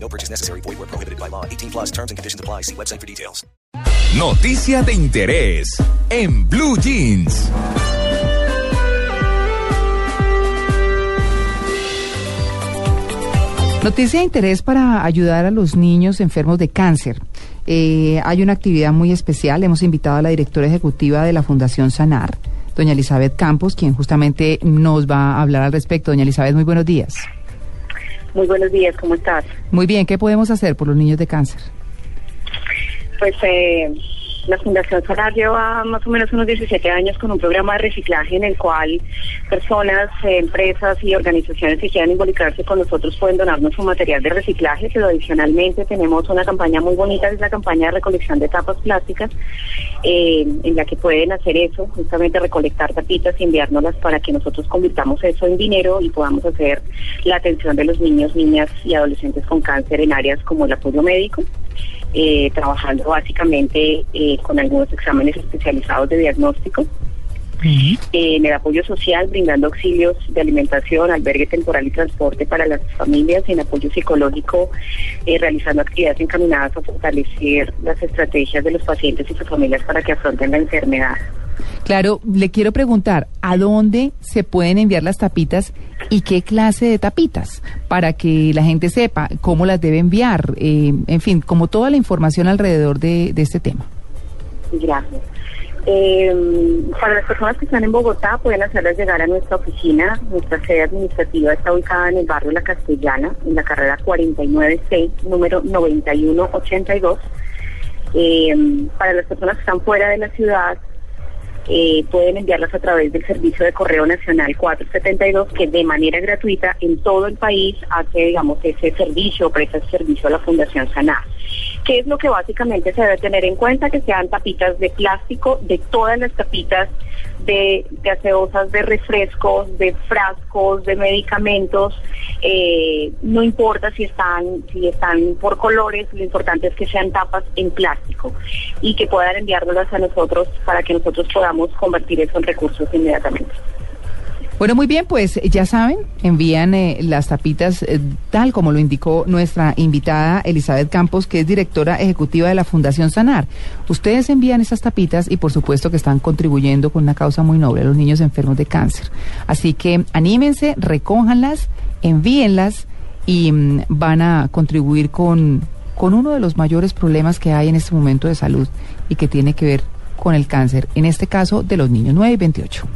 No purchase necessary. Void where prohibited by law. 18 plus terms and conditions apply. See website for details. Noticia de interés en Blue Jeans. Noticia de interés para ayudar a los niños enfermos de cáncer. Eh, hay una actividad muy especial. Hemos invitado a la directora ejecutiva de la Fundación Sanar, doña Elizabeth Campos, quien justamente nos va a hablar al respecto. Doña Elizabeth, muy buenos días. Muy buenos días, ¿cómo estás? Muy bien, ¿qué podemos hacer por los niños de cáncer? Pues eh, la Fundación Solar lleva más o menos unos 17 años con un programa de reciclaje en el cual personas, eh, empresas y organizaciones que quieran involucrarse con nosotros pueden donarnos su material de reciclaje, pero adicionalmente tenemos una campaña muy bonita, que es la campaña de recolección de tapas plásticas, eh, en la que pueden hacer eso, justamente recolectar tapitas y enviárnoslas para que nosotros convirtamos eso en dinero y podamos hacer la atención de los niños, niñas y adolescentes con cáncer en áreas como el apoyo médico. Eh, trabajando básicamente eh, con algunos exámenes especializados de diagnóstico, eh, en el apoyo social, brindando auxilios de alimentación, albergue temporal y transporte para las familias, en apoyo psicológico, realizando actividades encaminadas a fortalecer las estrategias de los pacientes y sus familias para que afronten la enfermedad. Claro, le quiero preguntar, ¿a dónde se pueden enviar las tapitas y qué clase de tapitas? Para que la gente sepa cómo las debe enviar, eh, en fin, como toda la información alrededor de, este tema. Gracias. Eh, para las personas que están en Bogotá pueden hacerlas llegar a nuestra oficina. Nuestra sede administrativa está ubicada en el barrio La Castellana, en la carrera 49C, número 9182. Eh, para las personas que están fuera de la ciudad, eh, pueden enviarlas a través del Servicio de Correo Nacional 472, que de manera gratuita en todo el país hace, digamos, ese servicio, presta ese servicio a la Fundación Sanar. ¿Qué es lo que básicamente se debe tener en cuenta? Que sean tapitas de plástico, de todas las tapitas de gaseosas, de refrescos, de frascos, de medicamentos, eh, no importa si están, si están por colores, lo importante es que sean tapas en plástico y que puedan enviárnoslas a nosotros para que nosotros podamos convertir eso en recursos inmediatamente. Bueno, muy bien, pues ya saben, envían eh, las tapitas eh, tal como lo indicó nuestra invitada Elizabeth Campos, que es directora ejecutiva de la Fundación Sanar. Ustedes envían esas tapitas y por supuesto que están contribuyendo con una causa muy noble los niños enfermos de cáncer. Así que anímense, recójanlas, envíenlas y mm, van a contribuir con, con uno de los mayores problemas que hay en este momento de salud y que tiene que ver con el cáncer, en este caso de los niños 9 y 28.